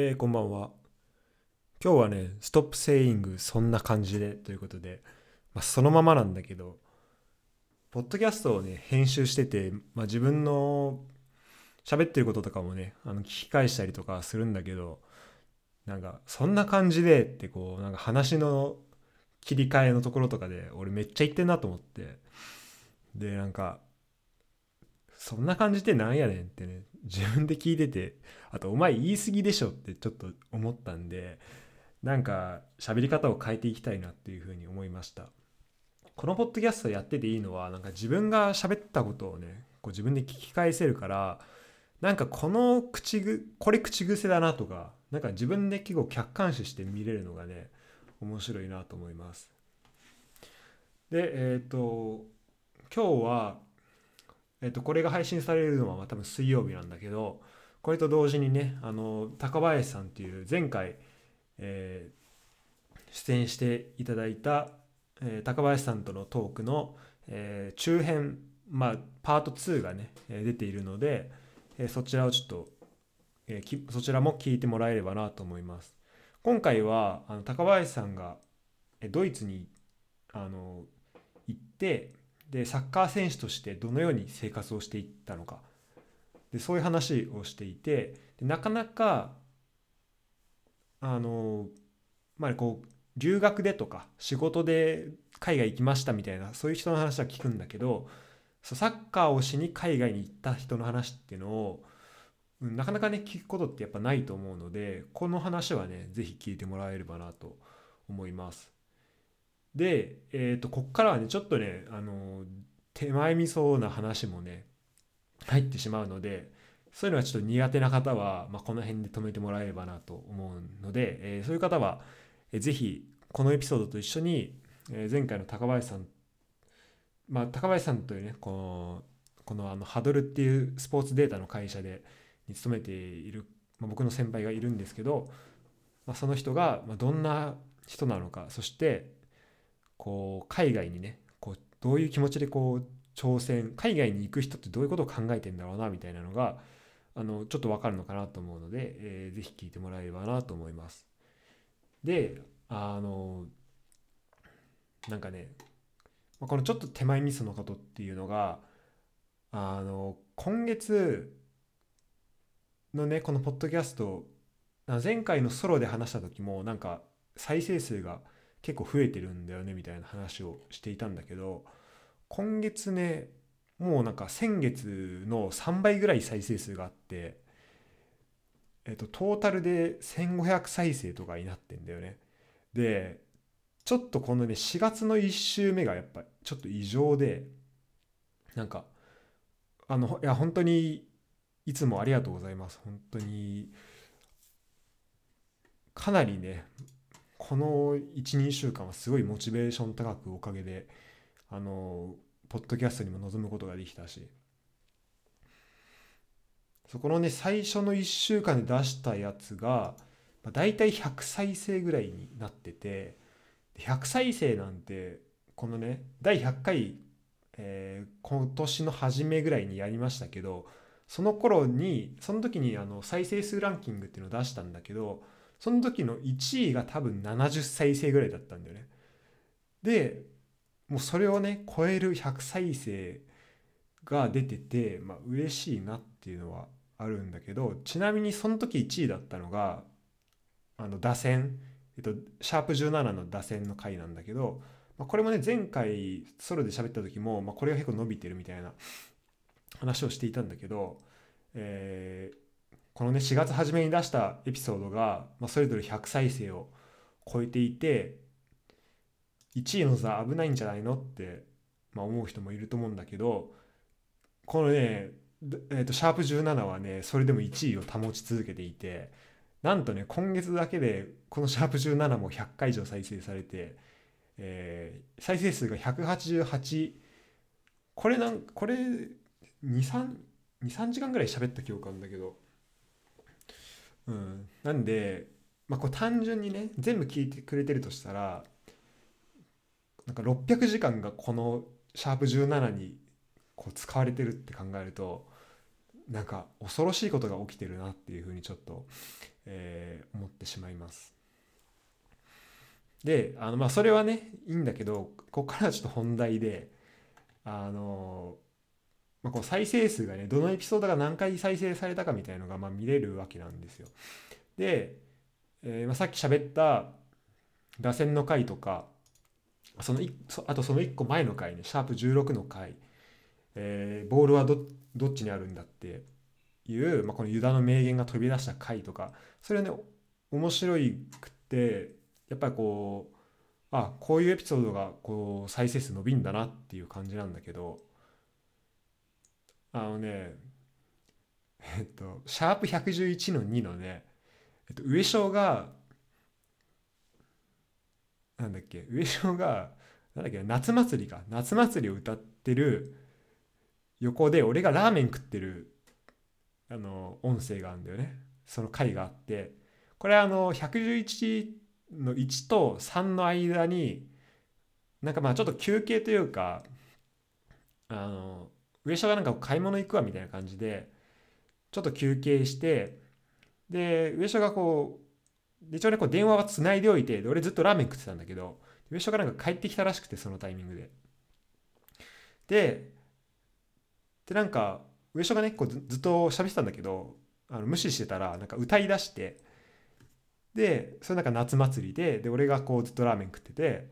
えー、こんばんは。今日はね、ストップセイングそんな感じでということで、まあ、そのままなんだけど、ポッドキャストをね、編集してて、まあ、自分の喋ってることとかもね、あの聞き返したりとかするんだけど、なんか、そんな感じでってこう、なんか話の切り替えのところとかで、俺めっちゃ言ってんなと思って、で、なんか、そんな感じってなんやねんってね、自分で聞いてて、あと、お前言い過ぎでしょってちょっと思ったんで、なんか喋り方を変えていきたいなっていうふうに思いました。このポッドキャストやってていいのは、なんか自分が喋ったことをね、こう自分で聞き返せるから、なんかこの口ぐ、これ口癖だなとか、なんか自分で結構客観視して見れるのがね、面白いなと思います。で、えっ、ー、と、今日は、えっと、これが配信されるのは多分水曜日なんだけど、これと同時にね、あの、高林さんっていう前回、えー、出演していただいた、えー、高林さんとのトークの、えー、中編、まあ、パート2がね、え出ているので、えそちらをちょっと、えそちらも聞いてもらえればなと思います。今回は、あの高林さんが、ドイツにあの行って、でサッカー選手としてどのように生活をしていったのかでそういう話をしていてでなかなかあのまあこう留学でとか仕事で海外行きましたみたいなそういう人の話は聞くんだけどサッカーをしに海外に行った人の話っていうのをなかなかね聞くことってやっぱないと思うのでこの話はね是非聞いてもらえればなと思います。で、えっ、ー、と、こっからはね、ちょっとね、あの、手前味噌な話もね、入ってしまうので、そういうのはちょっと苦手な方は、まあ、この辺で止めてもらえればなと思うので、えー、そういう方は、えー、ぜひ、このエピソードと一緒に、えー、前回の高林さん、まあ、高林さんというね、この、このあのハドルっていうスポーツデータの会社でに勤めている、まあ、僕の先輩がいるんですけど、まあ、その人がどんな人なのかそしてこう海外にねこうどういう気持ちでこう挑戦海外に行く人ってどういうことを考えてんだろうなみたいなのがあのちょっと分かるのかなと思うので、えー、ぜひ聞いてもらえればなと思います。であのなんかねこのちょっと手前ミスのことっていうのがあの今月のねこのポッドキャスト前回のソロで話した時もなんか再生数が結構増えてるんだよねみたいな話をしていたんだけど今月ねもうなんか先月の3倍ぐらい再生数があって、えっと、トータルで1500再生とかになってんだよね。でちょっとこのね4月の1週目がやっぱちょっと異常でなんかあのいや本当にいつもありがとうございます本当にかなりねこの12週間はすごいモチベーション高くおかげであのポッドキャストにも臨むことができたし。そこのね最初の1週間で出したやつが、まあ、大体100再生ぐらいになってて100再生なんてこのね第100回、えー、今年の初めぐらいにやりましたけどその頃にその時にあの再生数ランキングっていうのを出したんだけどその時の1位が多分70再生ぐらいだったんだよね。でもうそれをね超える100再生が出ててまあ嬉しいなっていうのはあるんだけどちなみにその時1位だったのがあの打線、えっと、シャープ17の打線の回なんだけど、まあ、これもね前回ソロで喋った時も、まあ、これが結構伸びてるみたいな話をしていたんだけど、えー、このね4月初めに出したエピソードが、まあ、それぞれ100再生を超えていて1位の座危ないんじゃないのって、まあ、思う人もいると思うんだけどこのね、えー、とシャープ17はねそれでも1位を保ち続けていてなんとね今月だけでこのシャープ17も100回以上再生されて、えー、再生数が188これなんこれ23時間ぐらい喋った記憶あるんだけどうん、なんで、まあ、こう単純にね全部聞いてくれてるとしたらなんか600時間がこのシャープ17にこう使われてるって考えるとなんか恐ろしいことが起きてるなっていうふうにちょっと、え思ってしまいます。であのまあそれはねいいんだけどここからはちょっと本題であの、まあ、こう再生数がねどのエピソードが何回再生されたかみたいのがまあ見れるわけなんですよ。で、えーまあ、さっき喋った打線の回とかそのあとその1個前の回ねシャープ16の回、えー、ボールはどっちにあるんだっていう、まあ、このユダの名言が飛び出した回とかそれはね面白くってやっぱりこうあこういうエピソードがこう再生数伸びんだなっていう感じなんだけどあのねえっとシャープ111の2のね、えっと、上昇がなんだっけ上昇がなんだっけ夏祭りか。夏祭りを歌ってる横で俺がラーメン食ってるあの音声があるんだよね。その回があって。これあの111の1と3の間になんかまあちょっと休憩というかあの上昇がなんか買い物行くわみたいな感じでちょっと休憩してで上昇がこう一応ねこう電話はつないでおいてで俺ずっとラーメン食ってたんだけど上昇がなんか帰ってきたらしくてそのタイミングで。ででなんか上昇がねこうずっと喋ってたんだけどあの無視してたらなんか歌いだしてでそれなんか夏祭りでで俺がこうずっとラーメン食ってて、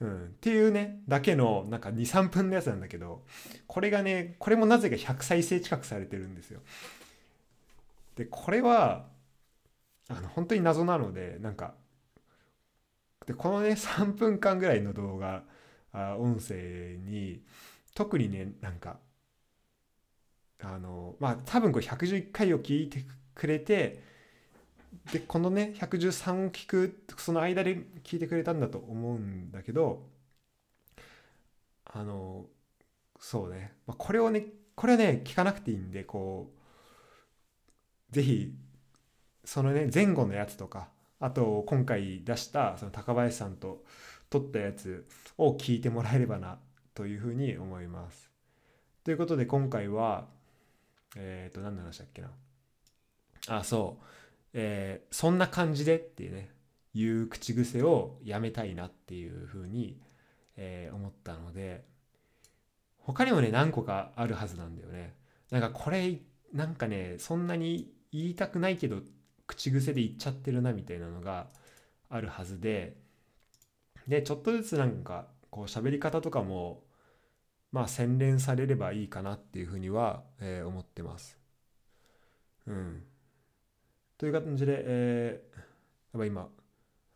うん、っていうねだけのなんか23分のやつなんだけどこれがねこれもなぜか100再生近くされてるんですよ。でこれはあの本当に謎なのでなんかでこのね3分間ぐらいの動画あ音声に特にねなんかあのまあ多分これ111回を聞いてくれてでこのね113を聞くその間で聞いてくれたんだと思うんだけどあのそうね、まあ、これをねこれはね聞かなくていいんでこうぜひそのね前後のやつとかあと今回出したその高林さんと撮ったやつを聞いてもらえればなというふうに思います。ということで今回はえっ、ー、と何の話だっけな。あそう。えー、そんな感じでっていうねいう口癖をやめたいなっていうふうに、えー、思ったので他にもね何個かあるはずなんだよね。なんかこれなんかねそんなに言いたくないけど口癖で言っちゃってるなみたいなのがあるはずで。でちょっとずつなんかこう喋り方とかもまあ洗練されればいいかなっていうふうには、えー、思ってます。うん。という感じで、えー、やっぱ今、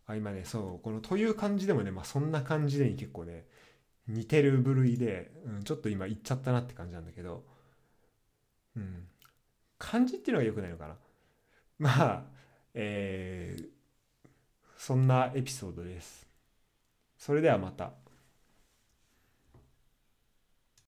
あ、今ね、そう、このという感じでもね、まあそんな感じでに結構ね、似てる部類で、うん、ちょっと今言っちゃったなって感じなんだけど、うん。漢字っていうのが良くないのかな。まあ、えー、そんなエピソードです。それではまた。